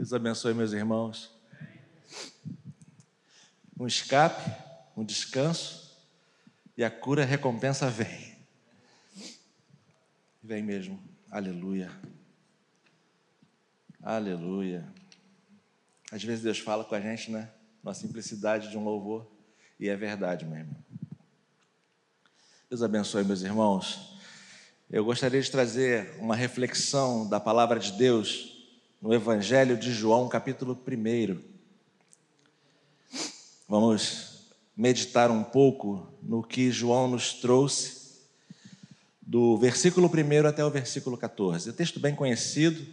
Deus abençoe meus irmãos. Um escape, um descanso e a cura, a recompensa vem. Vem mesmo. Aleluia. Aleluia. Às vezes Deus fala com a gente, né? Na simplicidade de um louvor. E é verdade, meu irmão. Deus abençoe, meus irmãos. Eu gostaria de trazer uma reflexão da palavra de Deus no Evangelho de João, capítulo 1. Vamos meditar um pouco no que João nos trouxe, do versículo 1 até o versículo 14. É um texto bem conhecido,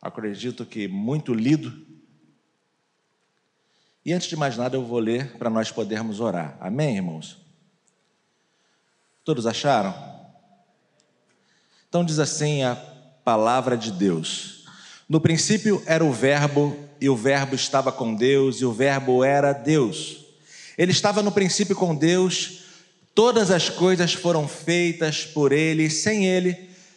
acredito que muito lido. E antes de mais nada, eu vou ler para nós podermos orar. Amém, irmãos? Todos acharam? Então diz assim a palavra de Deus: No princípio era o Verbo, e o Verbo estava com Deus, e o Verbo era Deus. Ele estava no princípio com Deus, todas as coisas foram feitas por ele, e sem ele,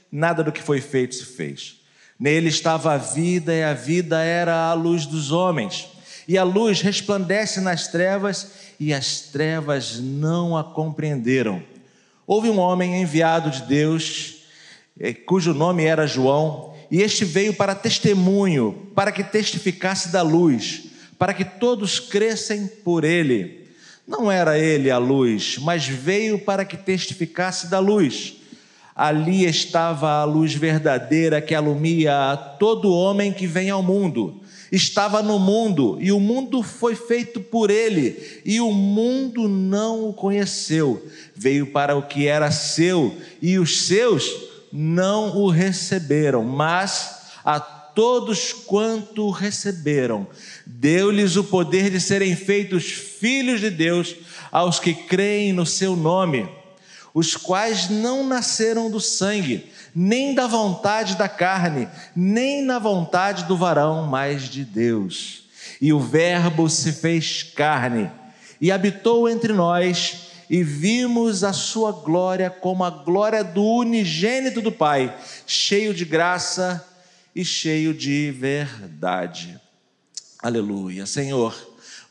nada do que foi feito se fez. Nele estava a vida, e a vida era a luz dos homens. E a luz resplandece nas trevas, e as trevas não a compreenderam. Houve um homem enviado de Deus, eh, cujo nome era João, e este veio para testemunho, para que testificasse da luz, para que todos crescem por ele. Não era ele a luz, mas veio para que testificasse da luz ali estava a luz verdadeira que alumia a todo homem que vem ao mundo. Estava no mundo e o mundo foi feito por ele, e o mundo não o conheceu. Veio para o que era seu e os seus não o receberam, mas a todos quanto o receberam, deu-lhes o poder de serem feitos filhos de Deus aos que creem no seu nome os quais não nasceram do sangue, nem da vontade da carne, nem na vontade do varão, mas de Deus. E o Verbo se fez carne e habitou entre nós, e vimos a sua glória como a glória do unigênito do Pai, cheio de graça e cheio de verdade. Aleluia. Senhor,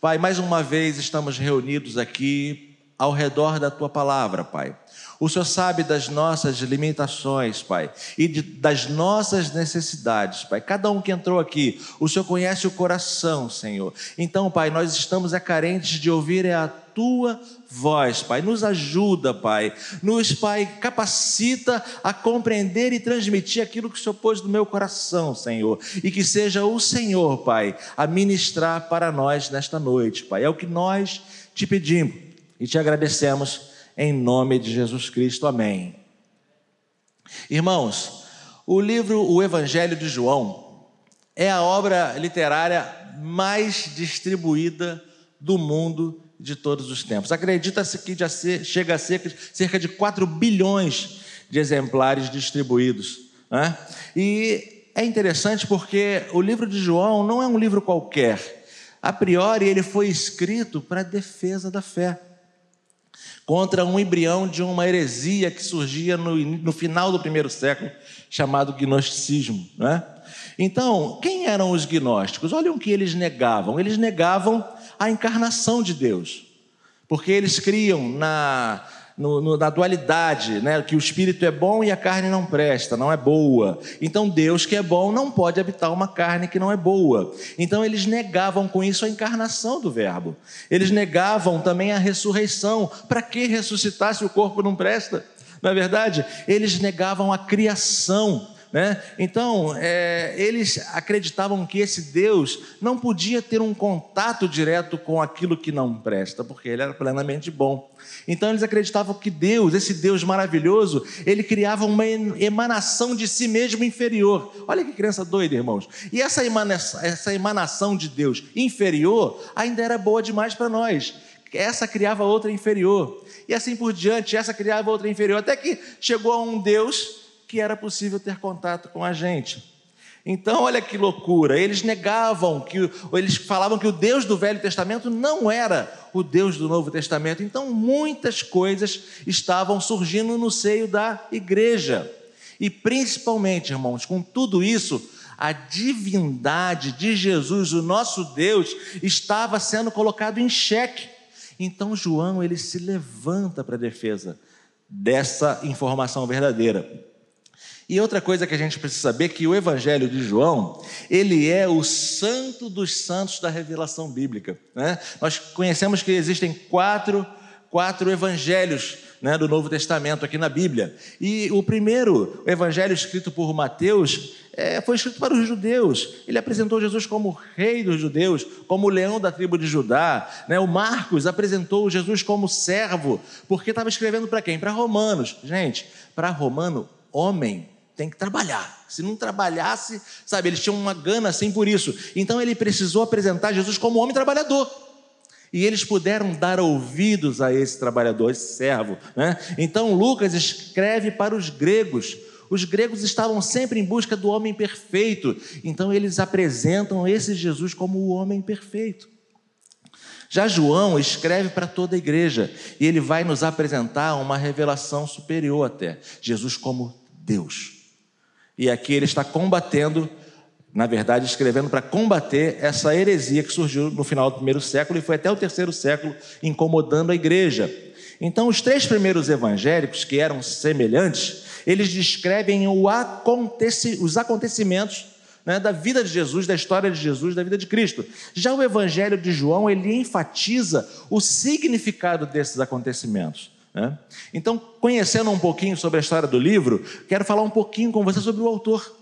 Pai, mais uma vez estamos reunidos aqui ao redor da tua palavra, Pai. O Senhor sabe das nossas limitações, Pai, e de, das nossas necessidades, Pai. Cada um que entrou aqui, o Senhor conhece o coração, Senhor. Então, Pai, nós estamos é, carentes de ouvir a tua voz, Pai. Nos ajuda, Pai. Nos, Pai, capacita a compreender e transmitir aquilo que o Senhor pôs no meu coração, Senhor. E que seja o Senhor, Pai, a ministrar para nós nesta noite, Pai. É o que nós te pedimos e te agradecemos em nome de Jesus Cristo. Amém. Irmãos, o livro O Evangelho de João é a obra literária mais distribuída do mundo de todos os tempos. Acredita-se que já chega a ser cerca de 4 bilhões de exemplares distribuídos. Né? E é interessante porque o livro de João não é um livro qualquer. A priori, ele foi escrito para defesa da fé contra um embrião de uma heresia que surgia no, no final do primeiro século, chamado gnosticismo. Né? Então, quem eram os gnósticos? Olha o que eles negavam. Eles negavam a encarnação de Deus, porque eles criam na no, no, na dualidade, né? que o espírito é bom e a carne não presta, não é boa. Então Deus que é bom não pode habitar uma carne que não é boa. Então eles negavam com isso a encarnação do Verbo. Eles negavam também a ressurreição. Para que ressuscitar se o corpo não presta? Não é verdade? Eles negavam a criação. Né? Então, é, eles acreditavam que esse Deus não podia ter um contato direto com aquilo que não presta, porque ele era plenamente bom. Então, eles acreditavam que Deus, esse Deus maravilhoso, ele criava uma emanação de si mesmo inferior. Olha que criança doida, irmãos. E essa essa emanação de Deus inferior ainda era boa demais para nós. Essa criava outra inferior. E assim por diante, essa criava outra inferior. Até que chegou a um Deus que era possível ter contato com a gente. Então, olha que loucura. Eles negavam que, eles falavam que o Deus do Velho Testamento não era o Deus do Novo Testamento. Então, muitas coisas estavam surgindo no seio da igreja. E principalmente, irmãos, com tudo isso, a divindade de Jesus, o nosso Deus, estava sendo colocado em xeque. Então João ele se levanta para a defesa dessa informação verdadeira. E outra coisa que a gente precisa saber é que o Evangelho de João, ele é o santo dos santos da revelação bíblica. Né? Nós conhecemos que existem quatro, quatro evangelhos né, do Novo Testamento aqui na Bíblia. E o primeiro o evangelho escrito por Mateus é, foi escrito para os judeus. Ele apresentou Jesus como rei dos judeus, como leão da tribo de Judá. Né? O Marcos apresentou Jesus como servo, porque estava escrevendo para quem? Para romanos. Gente, para romano, homem tem que trabalhar. Se não trabalhasse, sabe, eles tinham uma gana assim por isso. Então ele precisou apresentar Jesus como homem trabalhador. E eles puderam dar ouvidos a esse trabalhador, esse servo. Né? Então Lucas escreve para os gregos. Os gregos estavam sempre em busca do homem perfeito. Então eles apresentam esse Jesus como o homem perfeito. Já João escreve para toda a igreja e ele vai nos apresentar uma revelação superior até: Jesus como Deus. E aqui ele está combatendo, na verdade, escrevendo para combater essa heresia que surgiu no final do primeiro século e foi até o terceiro século incomodando a igreja. Então, os três primeiros evangélicos, que eram semelhantes, eles descrevem aconteci os acontecimentos né, da vida de Jesus, da história de Jesus, da vida de Cristo. Já o Evangelho de João, ele enfatiza o significado desses acontecimentos. Né? Então, conhecendo um pouquinho sobre a história do livro, quero falar um pouquinho com você sobre o autor.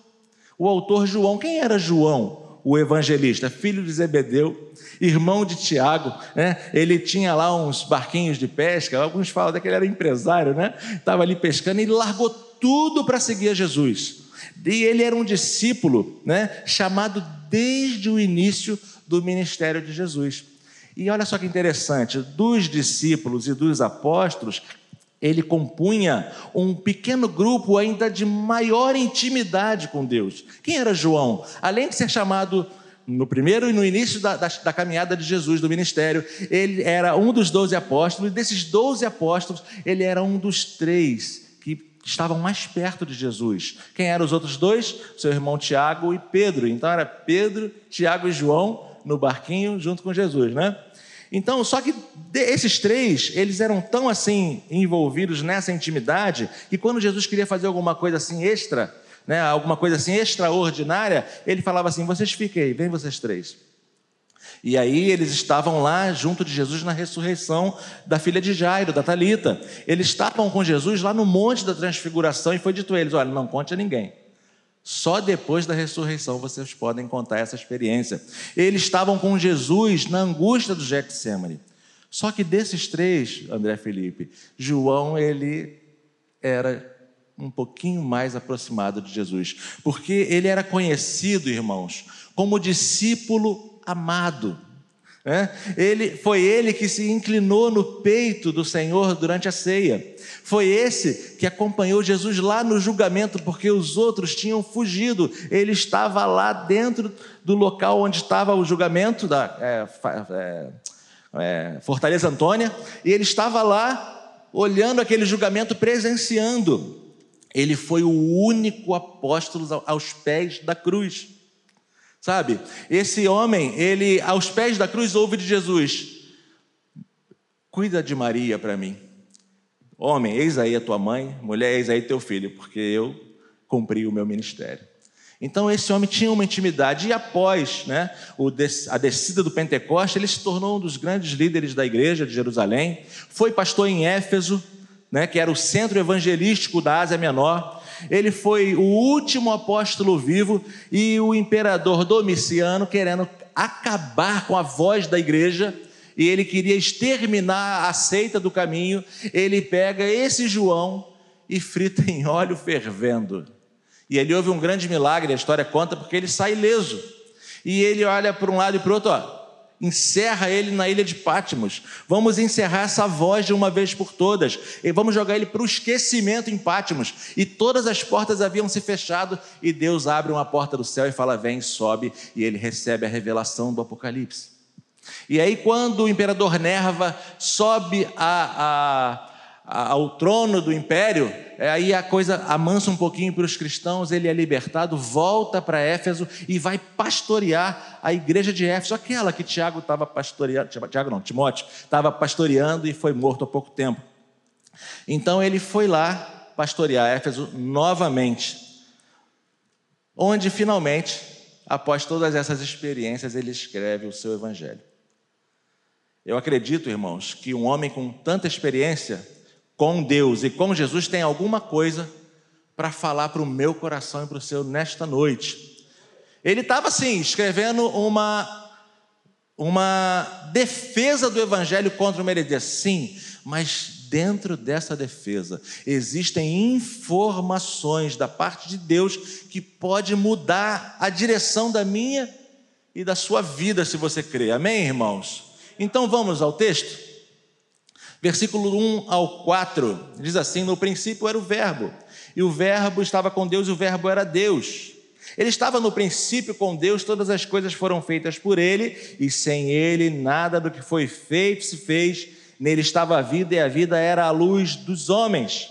O autor João. Quem era João? O evangelista, filho de Zebedeu, irmão de Tiago, né? Ele tinha lá uns barquinhos de pesca. Alguns falam até que ele era empresário, né? Estava ali pescando e ele largou tudo para seguir a Jesus. E ele era um discípulo, né? Chamado desde o início do ministério de Jesus. E olha só que interessante: dos discípulos e dos apóstolos, ele compunha um pequeno grupo ainda de maior intimidade com Deus. Quem era João? Além de ser chamado no primeiro e no início da, da, da, caminhada de Jesus, do ministério, ele era um dos doze apóstolos, e desses doze apóstolos, ele era um dos três que estavam mais perto de Jesus. Quem eram os outros dois? Seu irmão Tiago e Pedro. Então era Pedro, Tiago e João no barquinho junto com Jesus, né? Então, só que esses três, eles eram tão assim envolvidos nessa intimidade que quando Jesus queria fazer alguma coisa assim extra, né, alguma coisa assim extraordinária, ele falava assim: "Vocês fiquem aí, vem vocês três". E aí eles estavam lá junto de Jesus na ressurreição da filha de Jairo, da Talita. Eles estavam com Jesus lá no monte da transfiguração e foi dito a eles: "Olha, não conte a ninguém. Só depois da ressurreição vocês podem contar essa experiência. Eles estavam com Jesus na angústia do Getsemane. Só que desses três, André Felipe, João ele era um pouquinho mais aproximado de Jesus, porque ele era conhecido, irmãos, como discípulo amado. Ele, foi ele que se inclinou no peito do Senhor durante a ceia. Foi esse que acompanhou Jesus lá no julgamento, porque os outros tinham fugido. Ele estava lá dentro do local onde estava o julgamento da é, é, é, Fortaleza Antônia, e ele estava lá olhando aquele julgamento, presenciando. Ele foi o único apóstolo aos pés da cruz. Sabe? Esse homem, ele aos pés da cruz ouve de Jesus: Cuida de Maria para mim. Homem, eis aí a tua mãe, mulher, eis aí teu filho, porque eu cumpri o meu ministério. Então esse homem tinha uma intimidade e após né, a descida do Pentecoste, ele se tornou um dos grandes líderes da igreja de Jerusalém, foi pastor em Éfeso, né, que era o centro evangelístico da Ásia Menor, ele foi o último apóstolo vivo e o imperador Domiciano, querendo acabar com a voz da igreja, e ele queria exterminar a seita do caminho, ele pega esse João e frita em óleo fervendo. E ele houve um grande milagre, a história conta, porque ele sai ileso. E ele olha para um lado e para o outro, ó, encerra ele na ilha de Pátimos. Vamos encerrar essa voz de uma vez por todas. E vamos jogar ele para o esquecimento em Pátimos. E todas as portas haviam se fechado, e Deus abre uma porta do céu e fala: Vem, sobe, e ele recebe a revelação do Apocalipse. E aí, quando o imperador Nerva sobe a, ao trono do império, é, aí a coisa amansa um pouquinho para os cristãos, ele é libertado, volta para Éfeso e vai pastorear a igreja de Éfeso, aquela que Tiago estava pastoreando, Tiago não, Timóteo, estava pastoreando e foi morto há pouco tempo. Então ele foi lá pastorear Éfeso novamente, onde finalmente, após todas essas experiências, ele escreve o seu evangelho. Eu acredito, irmãos, que um homem com tanta experiência com Deus e com Jesus tem alguma coisa para falar para o meu coração e para o seu nesta noite. Ele estava assim, escrevendo uma uma defesa do evangelho contra o meredia. Sim, mas dentro dessa defesa existem informações da parte de Deus que pode mudar a direção da minha e da sua vida, se você crê. Amém, irmãos? Então vamos ao texto. Versículo 1 ao 4 diz assim: No princípio era o Verbo, e o Verbo estava com Deus, e o Verbo era Deus. Ele estava no princípio com Deus, todas as coisas foram feitas por ele, e sem ele nada do que foi feito se fez. Nele estava a vida, e a vida era a luz dos homens.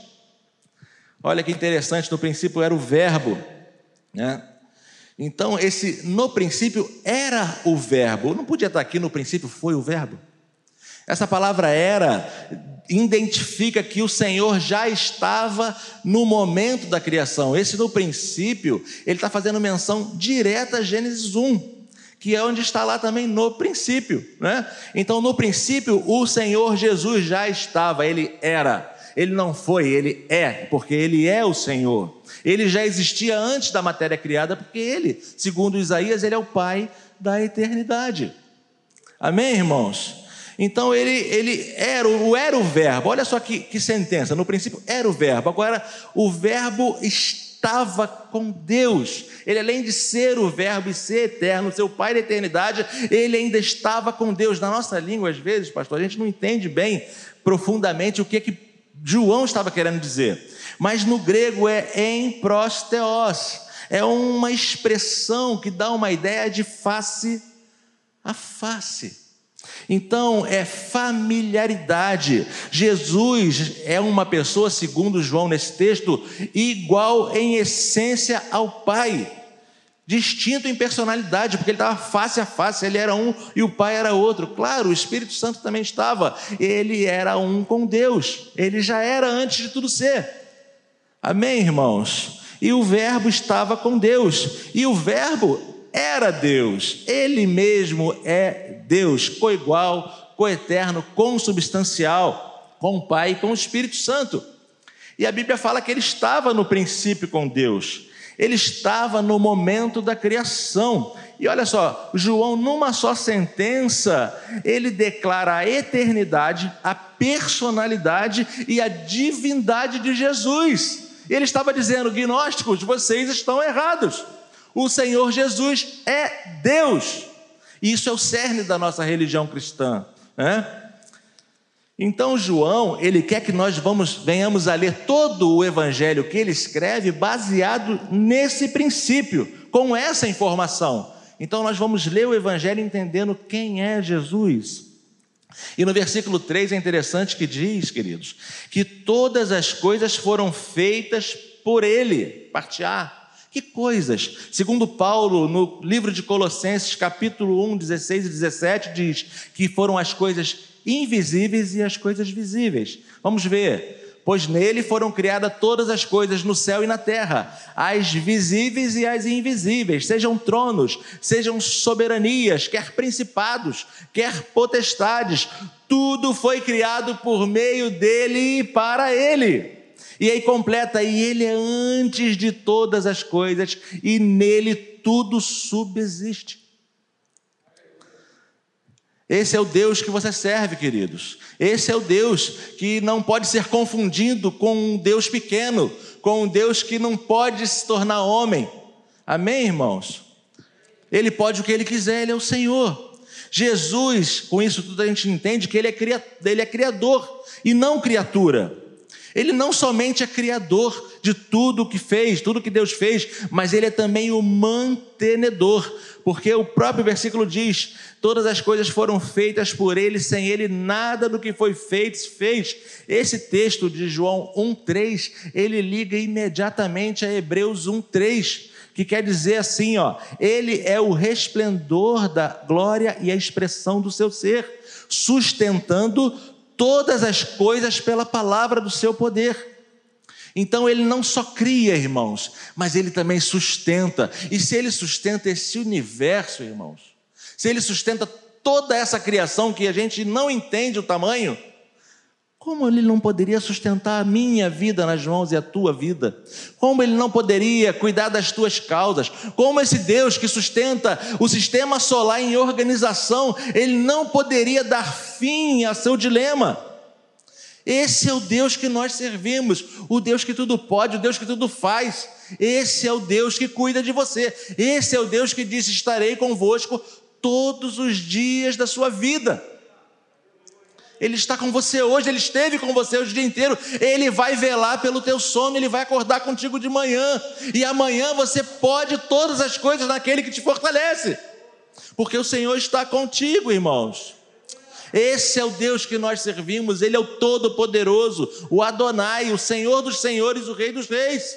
Olha que interessante, no princípio era o Verbo, né? Então, esse no princípio era o Verbo. Não podia estar aqui no princípio foi o Verbo. Essa palavra era identifica que o Senhor já estava no momento da criação. Esse no princípio, ele está fazendo menção direta a Gênesis 1, que é onde está lá também no princípio. Né? Então, no princípio, o Senhor Jesus já estava, ele era. Ele não foi, ele é, porque ele é o Senhor. Ele já existia antes da matéria criada, porque ele, segundo Isaías, ele é o Pai da eternidade. Amém, irmãos? Então ele, ele era, o, era o verbo, olha só que, que sentença, no princípio era o verbo, agora o verbo estava com Deus, ele além de ser o verbo e ser eterno, seu pai da eternidade, ele ainda estava com Deus. Na nossa língua, às vezes, pastor, a gente não entende bem profundamente o que, que João estava querendo dizer, mas no grego é em prosteos, é uma expressão que dá uma ideia de face a face. Então, é familiaridade. Jesus é uma pessoa, segundo João nesse texto, igual em essência ao Pai, distinto em personalidade, porque ele estava face a face, ele era um e o Pai era outro. Claro, o Espírito Santo também estava, ele era um com Deus, ele já era antes de tudo ser. Amém, irmãos? E o Verbo estava com Deus, e o Verbo era Deus, ele mesmo é Deus, coigual, coeterno, consubstancial, com o Pai e com o Espírito Santo. E a Bíblia fala que ele estava no princípio com Deus, ele estava no momento da criação. E olha só, João, numa só sentença, ele declara a eternidade, a personalidade e a divindade de Jesus. Ele estava dizendo: gnósticos, vocês estão errados. O Senhor Jesus é Deus. Isso é o cerne da nossa religião cristã. Né? Então, João, ele quer que nós vamos, venhamos a ler todo o evangelho que ele escreve baseado nesse princípio, com essa informação. Então, nós vamos ler o evangelho entendendo quem é Jesus. E no versículo 3 é interessante que diz, queridos, que todas as coisas foram feitas por ele, parte A. Que coisas? Segundo Paulo, no livro de Colossenses, capítulo 1, 16 e 17, diz que foram as coisas invisíveis e as coisas visíveis. Vamos ver. Pois nele foram criadas todas as coisas no céu e na terra, as visíveis e as invisíveis, sejam tronos, sejam soberanias, quer principados, quer potestades, tudo foi criado por meio dele e para ele. E aí completa, e ele é antes de todas as coisas, e nele tudo subsiste. Esse é o Deus que você serve, queridos. Esse é o Deus que não pode ser confundido com um Deus pequeno, com um Deus que não pode se tornar homem. Amém, irmãos? Ele pode o que ele quiser, ele é o Senhor. Jesus, com isso tudo a gente entende que ele é, ele é criador e não criatura. Ele não somente é criador de tudo que fez, tudo que Deus fez, mas ele é também o mantenedor. porque o próprio versículo diz: todas as coisas foram feitas por ele, sem ele nada do que foi feito se fez. Esse texto de João 1:3, ele liga imediatamente a Hebreus 1:3, que quer dizer assim, ó, ele é o resplendor da glória e a expressão do seu ser, sustentando todas as coisas pela palavra do seu poder. Então ele não só cria, irmãos, mas ele também sustenta. E se ele sustenta esse universo, irmãos, se ele sustenta toda essa criação que a gente não entende o tamanho, como ele não poderia sustentar a minha vida nas mãos e a tua vida? Como ele não poderia cuidar das tuas causas? Como esse Deus que sustenta o sistema solar em organização, ele não poderia dar fim a seu dilema? Esse é o Deus que nós servimos, o Deus que tudo pode, o Deus que tudo faz. Esse é o Deus que cuida de você. Esse é o Deus que disse: Estarei convosco todos os dias da sua vida. Ele está com você hoje, ele esteve com você o dia inteiro. Ele vai velar pelo teu sono, ele vai acordar contigo de manhã. E amanhã você pode todas as coisas naquele que te fortalece. Porque o Senhor está contigo, irmãos. Esse é o Deus que nós servimos, Ele é o Todo-Poderoso, o Adonai, o Senhor dos Senhores, o Rei dos Reis.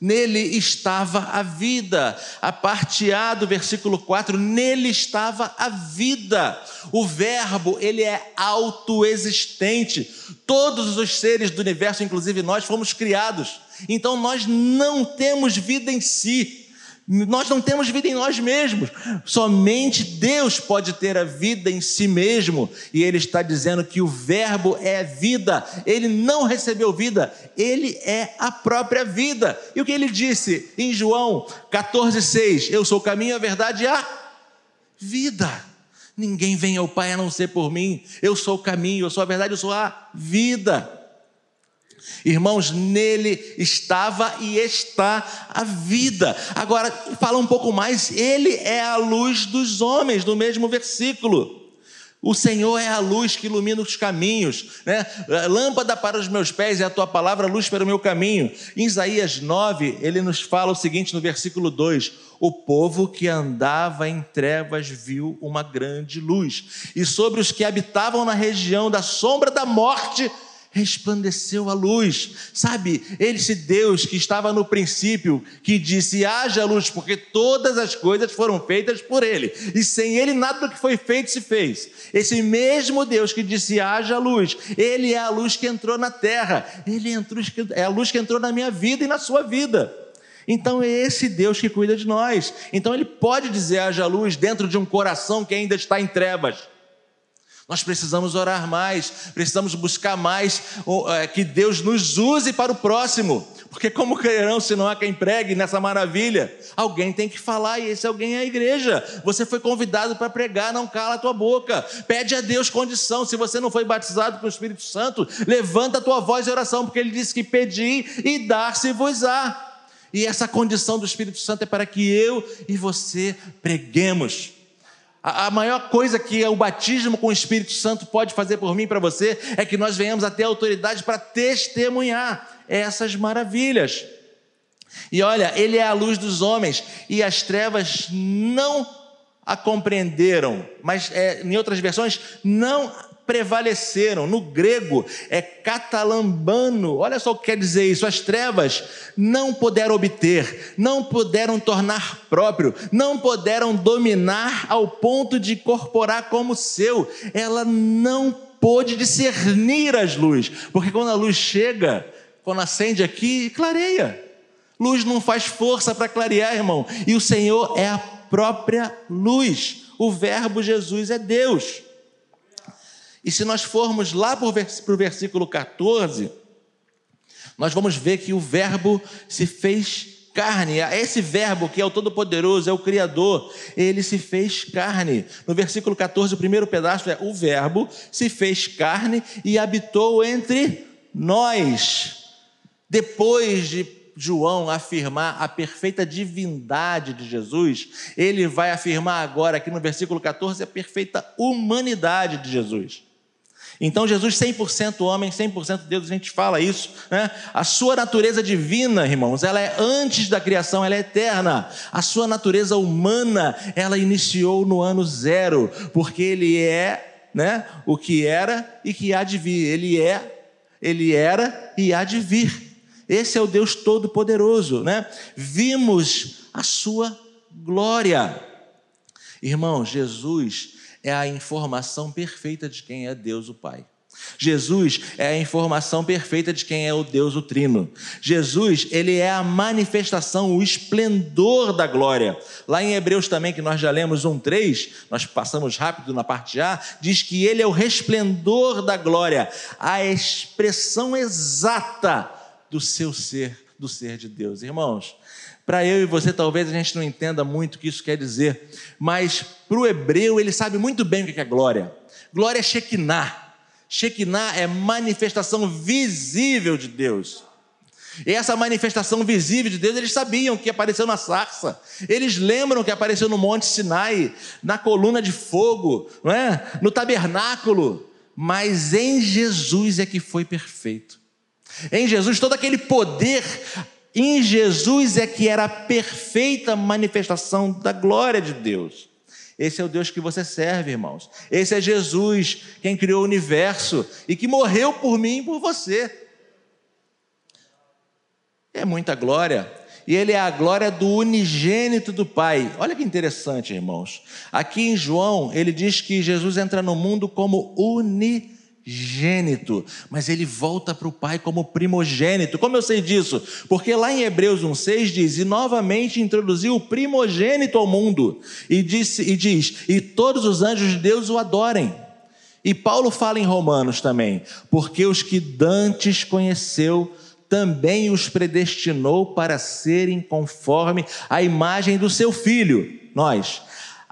Nele estava a vida. A parte A do versículo 4, nele estava a vida. O verbo, ele é autoexistente. Todos os seres do universo, inclusive nós, fomos criados. Então nós não temos vida em si. Nós não temos vida em nós mesmos, somente Deus pode ter a vida em si mesmo, e Ele está dizendo que o Verbo é vida, Ele não recebeu vida, Ele é a própria vida. E o que ele disse em João 14,6: Eu sou o caminho, a verdade e a vida. Ninguém vem ao Pai a não ser por mim, eu sou o caminho, eu sou a verdade, eu sou a vida. Irmãos, nele estava e está a vida. Agora, fala um pouco mais, ele é a luz dos homens, no mesmo versículo. O Senhor é a luz que ilumina os caminhos, né? Lâmpada para os meus pés é a tua palavra, luz para o meu caminho. Em Isaías 9, ele nos fala o seguinte no versículo 2: O povo que andava em trevas viu uma grande luz, e sobre os que habitavam na região da sombra da morte, resplandeceu a luz. Sabe, esse Deus que estava no princípio, que disse: haja luz, porque todas as coisas foram feitas por Ele, e sem Ele nada do que foi feito se fez. Esse mesmo Deus que disse: haja luz, Ele é a luz que entrou na terra, Ele entrou, é a luz que entrou na minha vida e na sua vida. Então é esse Deus que cuida de nós. Então Ele pode dizer: haja luz dentro de um coração que ainda está em trevas. Nós precisamos orar mais, precisamos buscar mais é, que Deus nos use para o próximo, porque como crerão se não há quem pregue nessa maravilha? Alguém tem que falar e esse alguém é a igreja. Você foi convidado para pregar, não cala a tua boca. Pede a Deus condição. Se você não foi batizado com o Espírito Santo, levanta a tua voz em oração, porque ele disse que pedir e dar-se-vos-á. E essa condição do Espírito Santo é para que eu e você preguemos. A maior coisa que o batismo com o Espírito Santo pode fazer por mim e para você é que nós venhamos a ter autoridade para testemunhar essas maravilhas. E olha, ele é a luz dos homens e as trevas não a compreenderam, mas é, em outras versões, não prevaleceram. No grego é catalambano. Olha só o que quer dizer isso. As trevas não puderam obter, não puderam tornar próprio, não puderam dominar ao ponto de incorporar como seu. Ela não pôde discernir as luzes, porque quando a luz chega, quando acende aqui, clareia. Luz não faz força para clarear, irmão. E o Senhor é a própria luz. O Verbo Jesus é Deus. E se nós formos lá para o versículo 14, nós vamos ver que o Verbo se fez carne. Esse Verbo que é o Todo-Poderoso, é o Criador, ele se fez carne. No versículo 14, o primeiro pedaço é: O Verbo se fez carne e habitou entre nós. Depois de João afirmar a perfeita divindade de Jesus, ele vai afirmar agora aqui no versículo 14 a perfeita humanidade de Jesus. Então, Jesus 100% homem, 100% Deus, a gente fala isso, né? A sua natureza divina, irmãos, ela é antes da criação, ela é eterna. A sua natureza humana, ela iniciou no ano zero, porque ele é, né, o que era e que há de vir. Ele é, ele era e há de vir. Esse é o Deus todo-poderoso, né? Vimos a sua glória. Irmão, Jesus é a informação perfeita de quem é Deus o Pai. Jesus é a informação perfeita de quem é o Deus o Trino. Jesus, ele é a manifestação, o esplendor da glória. Lá em Hebreus também, que nós já lemos 1:3, nós passamos rápido na parte A, diz que ele é o resplendor da glória, a expressão exata do seu ser, do ser de Deus. Irmãos, para eu e você, talvez a gente não entenda muito o que isso quer dizer, mas para o hebreu, ele sabe muito bem o que é glória. Glória é Shekinah. Shekinah é manifestação visível de Deus. E essa manifestação visível de Deus, eles sabiam que apareceu na sarça. Eles lembram que apareceu no Monte Sinai, na coluna de fogo, não é? no tabernáculo. Mas em Jesus é que foi perfeito. Em Jesus, todo aquele poder em Jesus é que era a perfeita manifestação da glória de Deus. Esse é o Deus que você serve, irmãos. Esse é Jesus, quem criou o universo e que morreu por mim e por você. É muita glória. E ele é a glória do unigênito do Pai. Olha que interessante, irmãos. Aqui em João, ele diz que Jesus entra no mundo como unigênito gênito, mas ele volta para o Pai como primogênito. Como eu sei disso? Porque lá em Hebreus 1,6 diz: E novamente introduziu o primogênito ao mundo, e, disse, e diz: E todos os anjos de Deus o adorem. E Paulo fala em Romanos também: Porque os que dantes conheceu, também os predestinou para serem conforme a imagem do seu filho, nós,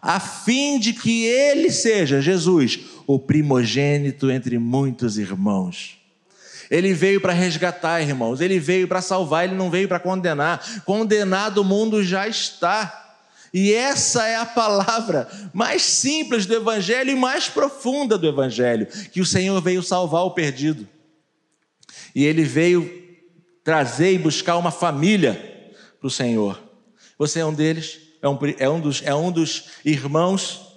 a fim de que ele seja, Jesus, o primogênito entre muitos irmãos. Ele veio para resgatar, irmãos, ele veio para salvar, ele não veio para condenar. Condenado o mundo já está. E essa é a palavra mais simples do Evangelho e mais profunda do Evangelho: que o Senhor veio salvar o perdido. E ele veio trazer e buscar uma família para o Senhor. Você é um deles? É um, é um, dos, é um dos irmãos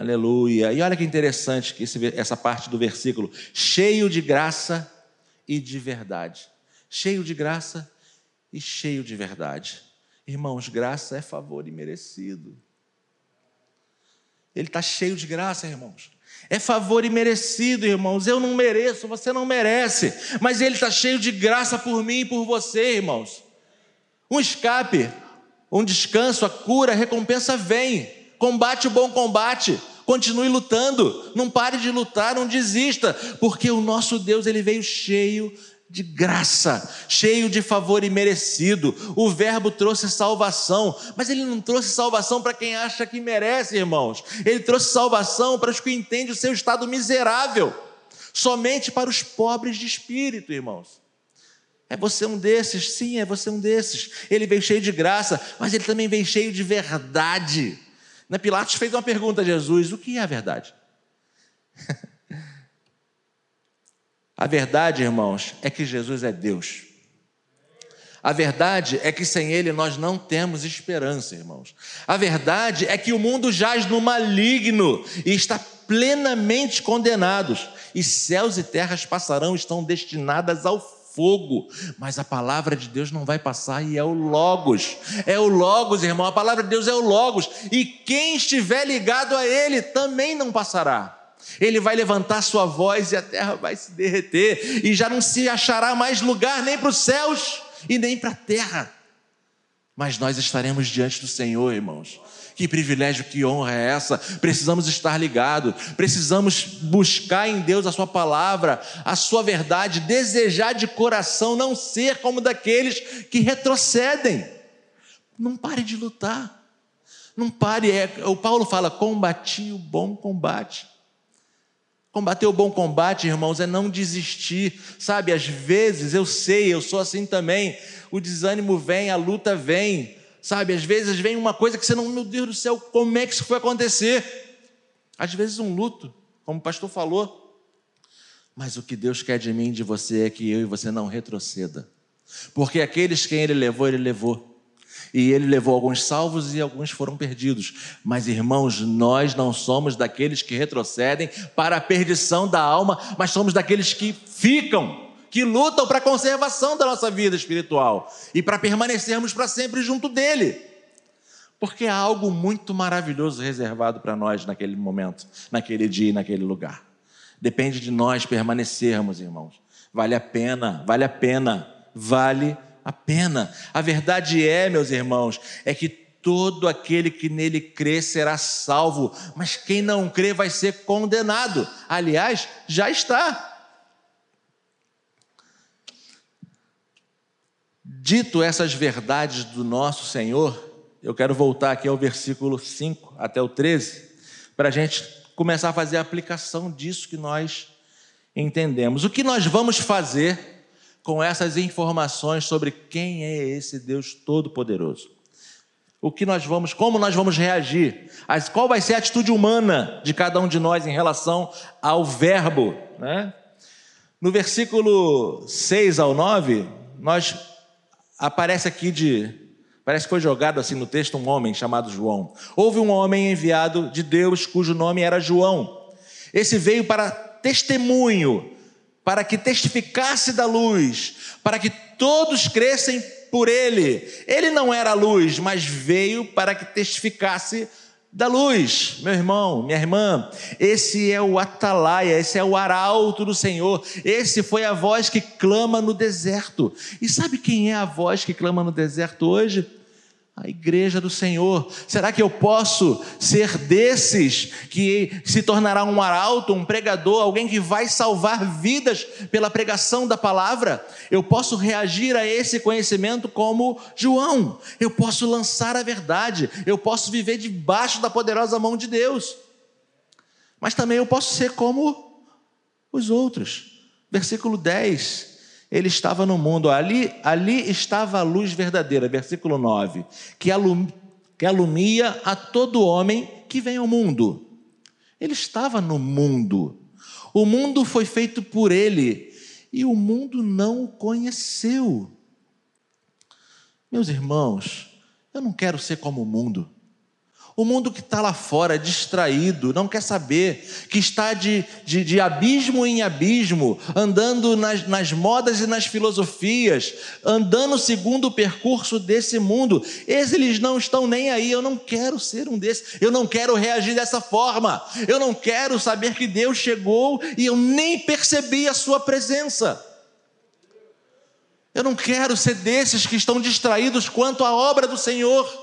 Aleluia. E olha que interessante que esse, essa parte do versículo: cheio de graça e de verdade. Cheio de graça e cheio de verdade. Irmãos, graça é favor imerecido. Ele está cheio de graça, irmãos. É favor imerecido, irmãos. Eu não mereço, você não merece. Mas Ele está cheio de graça por mim e por você, irmãos. Um escape, um descanso, a cura, a recompensa vem. Combate o bom combate. Continue lutando, não pare de lutar, não desista, porque o nosso Deus ele veio cheio de graça, cheio de favor imerecido. O Verbo trouxe salvação, mas ele não trouxe salvação para quem acha que merece, irmãos. Ele trouxe salvação para os que entendem o seu estado miserável, somente para os pobres de espírito, irmãos. É você um desses? Sim, é você um desses. Ele veio cheio de graça, mas ele também veio cheio de verdade. Né? Pilatos fez uma pergunta a Jesus: o que é a verdade? a verdade, irmãos, é que Jesus é Deus. A verdade é que sem Ele nós não temos esperança, irmãos. A verdade é que o mundo jaz no maligno e está plenamente condenados, e céus e terras passarão, estão destinadas ao fogo, mas a palavra de Deus não vai passar e é o Logos. É o Logos, irmão. A palavra de Deus é o Logos. E quem estiver ligado a ele também não passará. Ele vai levantar sua voz e a terra vai se derreter, e já não se achará mais lugar nem para os céus e nem para a terra. Mas nós estaremos diante do Senhor, irmãos. Que privilégio, que honra é essa? Precisamos estar ligados, precisamos buscar em Deus a Sua palavra, a Sua verdade, desejar de coração não ser como daqueles que retrocedem. Não pare de lutar, não pare. É, o Paulo fala: combati o bom combate. Combater o bom combate, irmãos, é não desistir, sabe? Às vezes eu sei, eu sou assim também. O desânimo vem, a luta vem, Sabe, às vezes vem uma coisa que você não, meu Deus do céu, como é que isso foi acontecer? Às vezes um luto, como o pastor falou. Mas o que Deus quer de mim de você é que eu e você não retroceda. Porque aqueles quem ele levou, ele levou. E ele levou alguns salvos e alguns foram perdidos. Mas, irmãos, nós não somos daqueles que retrocedem para a perdição da alma, mas somos daqueles que ficam, que lutam para a conservação da nossa vida espiritual e para permanecermos para sempre junto dele. Porque há algo muito maravilhoso reservado para nós naquele momento, naquele dia e naquele lugar. Depende de nós permanecermos, irmãos. Vale a pena, vale a pena, vale a pena. A verdade é, meus irmãos, é que todo aquele que nele crê será salvo, mas quem não crê vai ser condenado. Aliás, já está. Dito essas verdades do nosso Senhor, eu quero voltar aqui ao versículo 5 até o 13, para a gente começar a fazer a aplicação disso que nós entendemos. O que nós vamos fazer com essas informações sobre quem é esse Deus Todo-Poderoso? O que nós vamos, como nós vamos reagir? Qual vai ser a atitude humana de cada um de nós em relação ao Verbo? Né? No versículo 6 ao 9, nós aparece aqui de Parece que foi jogado assim no texto um homem chamado João. Houve um homem enviado de Deus cujo nome era João. Esse veio para testemunho, para que testificasse da luz, para que todos crescem por ele. Ele não era a luz, mas veio para que testificasse da luz, meu irmão, minha irmã, esse é o atalaia, esse é o arauto do Senhor, esse foi a voz que clama no deserto. E sabe quem é a voz que clama no deserto hoje? A igreja do Senhor. Será que eu posso ser desses que se tornará um arauto, um pregador, alguém que vai salvar vidas pela pregação da palavra? Eu posso reagir a esse conhecimento como João. Eu posso lançar a verdade. Eu posso viver debaixo da poderosa mão de Deus. Mas também eu posso ser como os outros. Versículo 10 ele estava no mundo, ali, ali estava a luz verdadeira, versículo 9, que, alum, que alumia a todo homem que vem ao mundo. Ele estava no mundo, o mundo foi feito por ele e o mundo não o conheceu. Meus irmãos, eu não quero ser como o mundo. O mundo que está lá fora, distraído, não quer saber, que está de, de, de abismo em abismo, andando nas, nas modas e nas filosofias, andando segundo o percurso desse mundo, eles não estão nem aí. Eu não quero ser um desses, eu não quero reagir dessa forma, eu não quero saber que Deus chegou e eu nem percebi a Sua presença. Eu não quero ser desses que estão distraídos quanto à obra do Senhor.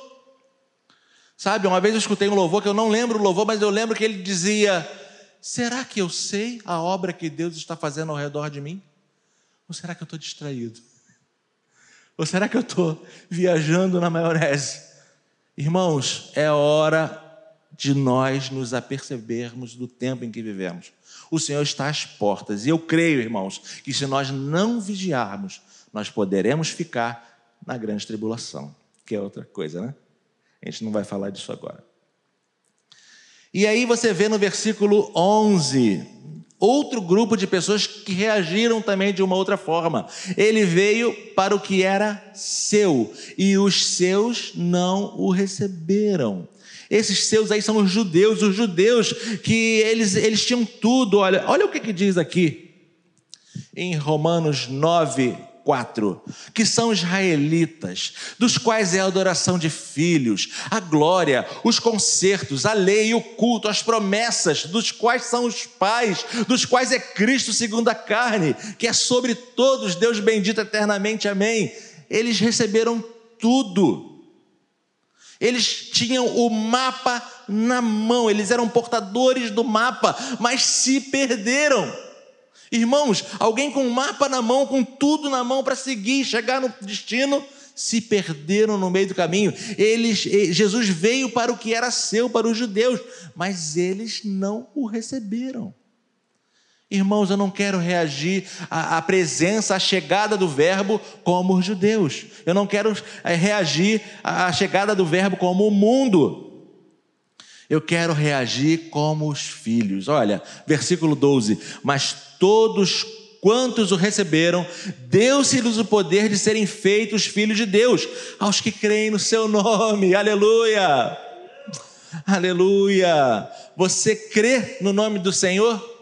Sabe, uma vez eu escutei um louvor que eu não lembro o louvor, mas eu lembro que ele dizia: Será que eu sei a obra que Deus está fazendo ao redor de mim? Ou será que eu estou distraído? Ou será que eu estou viajando na maionese? Irmãos, é hora de nós nos apercebermos do tempo em que vivemos. O Senhor está às portas, e eu creio, irmãos, que se nós não vigiarmos, nós poderemos ficar na grande tribulação, que é outra coisa, né? A gente não vai falar disso agora. E aí você vê no versículo 11, outro grupo de pessoas que reagiram também de uma outra forma. Ele veio para o que era seu, e os seus não o receberam. Esses seus aí são os judeus, os judeus que eles, eles tinham tudo. Olha, olha o que, que diz aqui em Romanos 9, 4, que são israelitas, dos quais é a adoração de filhos, a glória, os concertos, a lei, o culto, as promessas, dos quais são os pais, dos quais é Cristo segundo a carne, que é sobre todos, Deus bendito eternamente, amém. Eles receberam tudo. Eles tinham o mapa na mão, eles eram portadores do mapa, mas se perderam. Irmãos, alguém com um mapa na mão, com tudo na mão para seguir, chegar no destino, se perderam no meio do caminho. Eles, Jesus veio para o que era seu, para os judeus, mas eles não o receberam. Irmãos, eu não quero reagir à, à presença, à chegada do Verbo como os judeus. Eu não quero eh, reagir à chegada do Verbo como o mundo. Eu quero reagir como os filhos. Olha, versículo 12: Mas todos quantos o receberam, deu-se-lhes o poder de serem feitos filhos de Deus, aos que creem no seu nome. Aleluia! Aleluia! Você crê no nome do Senhor?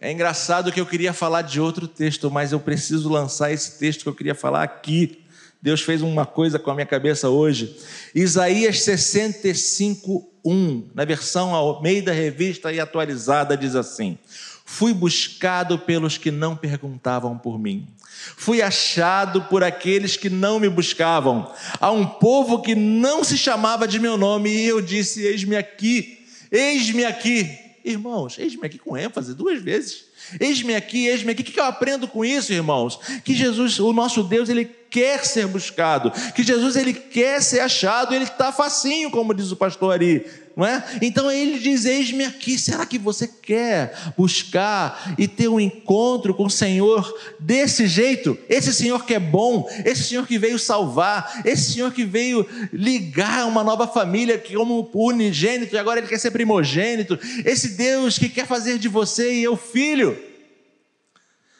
É engraçado que eu queria falar de outro texto, mas eu preciso lançar esse texto que eu queria falar aqui. Deus fez uma coisa com a minha cabeça hoje. Isaías 65, 1, na versão ao meio da revista e atualizada, diz assim: Fui buscado pelos que não perguntavam por mim. Fui achado por aqueles que não me buscavam. A um povo que não se chamava de meu nome, e eu disse: Eis-me aqui, eis-me aqui. Irmãos, eis-me aqui com ênfase duas vezes. Eis-me aqui, eis-me aqui. O que eu aprendo com isso, irmãos? Que Jesus, o nosso Deus, ele quer ser buscado. Que Jesus, ele quer ser achado. Ele está facinho, como diz o pastor Ari não é? Então ele diz: Eis-me aqui. Será que você quer buscar e ter um encontro com o Senhor desse jeito? Esse Senhor que é bom, esse Senhor que veio salvar, esse Senhor que veio ligar uma nova família como unigênito e agora ele quer ser primogênito. Esse Deus que quer fazer de você e eu filho.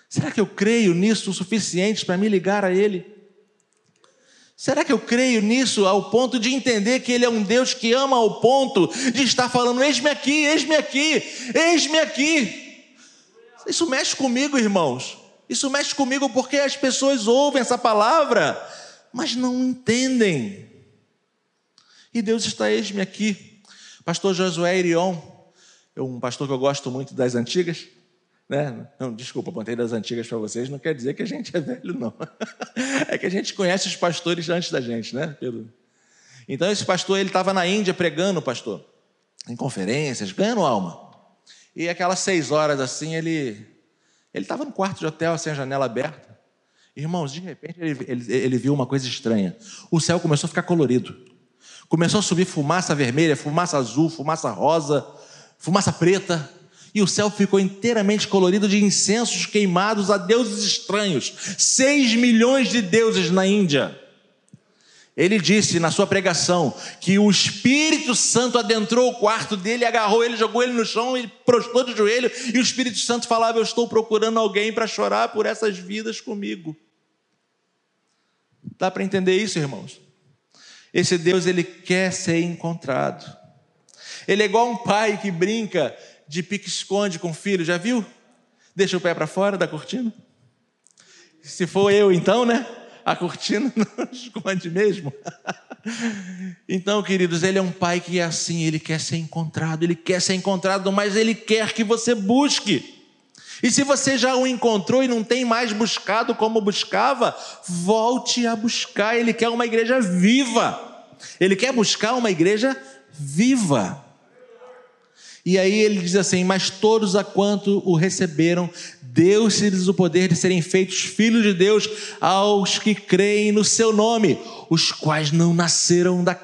Será que eu creio nisso o suficiente para me ligar a Ele? Será que eu creio nisso ao ponto de entender que Ele é um Deus que ama ao ponto de estar falando: eis-me aqui, eis-me aqui, eis-me aqui? Isso mexe comigo, irmãos. Isso mexe comigo porque as pessoas ouvem essa palavra, mas não entendem. E Deus está, eis-me aqui. Pastor Josué Irion, um pastor que eu gosto muito das antigas, né? Não, desculpa, contei das antigas para vocês, não quer dizer que a gente é velho, não. É que a gente conhece os pastores antes da gente, né? Então, esse pastor, ele estava na Índia pregando, pastor, em conferências, ganhando alma. E aquelas seis horas assim, ele ele estava no quarto de hotel, sem a janela aberta. Irmãos, de repente ele, ele, ele viu uma coisa estranha. O céu começou a ficar colorido. Começou a subir fumaça vermelha, fumaça azul, fumaça rosa, fumaça preta e o céu ficou inteiramente colorido de incensos queimados a deuses estranhos. Seis milhões de deuses na Índia. Ele disse na sua pregação que o Espírito Santo adentrou o quarto dele, agarrou ele, jogou ele no chão, ele prostou de joelho, e o Espírito Santo falava: Eu estou procurando alguém para chorar por essas vidas comigo. Dá para entender isso, irmãos? Esse Deus, ele quer ser encontrado. Ele é igual um pai que brinca de pique-esconde com o filho, já viu? Deixa o pé para fora da cortina. Se for eu, então, né? A cortina não esconde mesmo. Então, queridos, ele é um pai que é assim, ele quer ser encontrado, ele quer ser encontrado, mas ele quer que você busque. E se você já o encontrou e não tem mais buscado como buscava, volte a buscar. Ele quer uma igreja viva. Ele quer buscar uma igreja viva. E aí ele diz assim: Mas todos a quanto o receberam, deu-se-lhes o poder de serem feitos filhos de Deus aos que creem no seu nome, os quais não nasceram da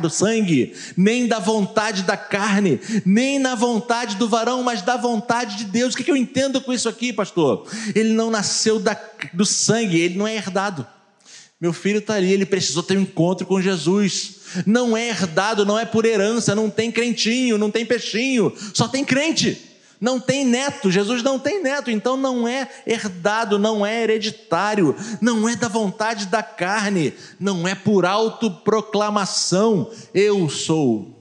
do sangue, nem da vontade da carne, nem na vontade do varão, mas da vontade de Deus. O que eu entendo com isso aqui, pastor? Ele não nasceu da, do sangue, ele não é herdado. Meu filho está ali, ele precisou ter um encontro com Jesus. Não é herdado, não é por herança, não tem crentinho, não tem peixinho, só tem crente. Não tem neto, Jesus não tem neto, então não é herdado, não é hereditário, não é da vontade da carne, não é por autoproclamação. Eu sou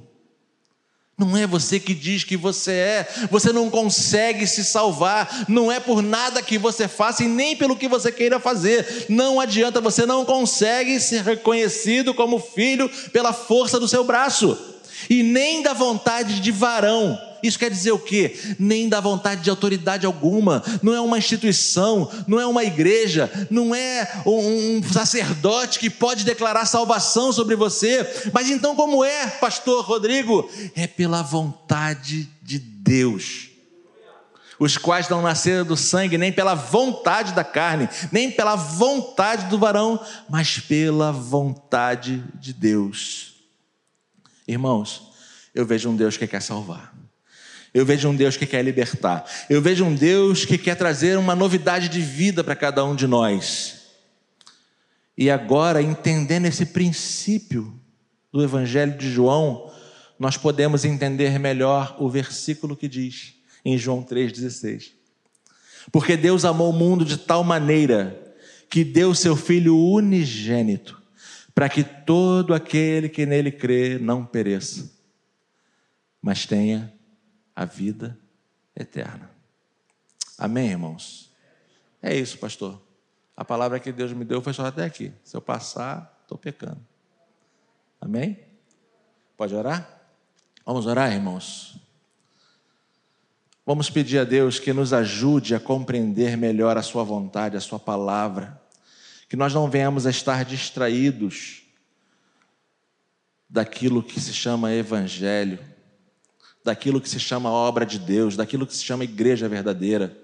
não é você que diz que você é, você não consegue se salvar, não é por nada que você faça e nem pelo que você queira fazer. Não adianta, você não consegue ser reconhecido como filho pela força do seu braço e nem da vontade de varão. Isso quer dizer o quê? Nem da vontade de autoridade alguma, não é uma instituição, não é uma igreja, não é um sacerdote que pode declarar salvação sobre você, mas então, como é, Pastor Rodrigo? É pela vontade de Deus. Os quais não nasceram do sangue, nem pela vontade da carne, nem pela vontade do varão, mas pela vontade de Deus. Irmãos, eu vejo um Deus que quer salvar. Eu vejo um Deus que quer libertar. Eu vejo um Deus que quer trazer uma novidade de vida para cada um de nós. E agora, entendendo esse princípio do Evangelho de João, nós podemos entender melhor o versículo que diz em João 3,16. Porque Deus amou o mundo de tal maneira que deu seu Filho unigênito, para que todo aquele que nele crê não pereça, mas tenha a vida eterna. Amém, irmãos? É isso, pastor. A palavra que Deus me deu foi só até aqui. Se eu passar, estou pecando. Amém? Pode orar? Vamos orar, irmãos? Vamos pedir a Deus que nos ajude a compreender melhor a Sua vontade, a Sua palavra, que nós não venhamos a estar distraídos daquilo que se chama Evangelho, daquilo que se chama obra de Deus, daquilo que se chama igreja verdadeira.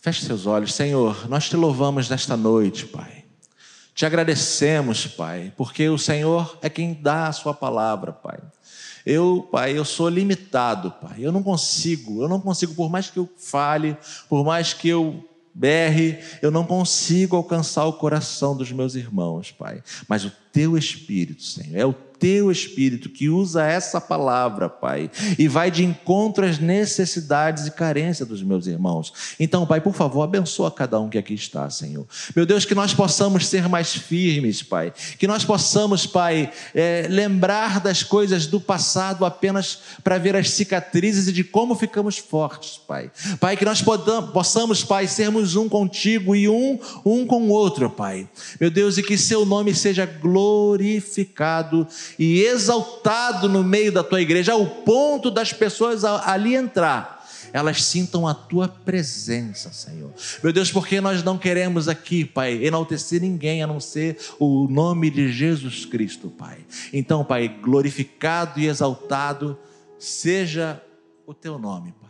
Feche seus olhos, Senhor, nós te louvamos nesta noite, Pai. Te agradecemos, Pai, porque o Senhor é quem dá a Sua palavra, Pai. Eu, pai, eu sou limitado, pai. Eu não consigo, eu não consigo, por mais que eu fale, por mais que eu berre, eu não consigo alcançar o coração dos meus irmãos, pai. Mas o teu espírito, Senhor, é o teu Espírito que usa essa palavra, Pai, e vai de encontro às necessidades e carências dos meus irmãos. Então, Pai, por favor, abençoa cada um que aqui está, Senhor. Meu Deus, que nós possamos ser mais firmes, Pai, que nós possamos, Pai, é, lembrar das coisas do passado apenas para ver as cicatrizes e de como ficamos fortes, Pai. Pai, que nós possamos, Pai, sermos um contigo e um, um com o outro, Pai. Meu Deus, e que seu nome seja glorificado e exaltado no meio da tua igreja, ao ponto das pessoas ali entrar elas sintam a tua presença, Senhor. Meu Deus, porque nós não queremos aqui, Pai, enaltecer ninguém a não ser o nome de Jesus Cristo, Pai. Então, Pai, glorificado e exaltado seja o teu nome, Pai.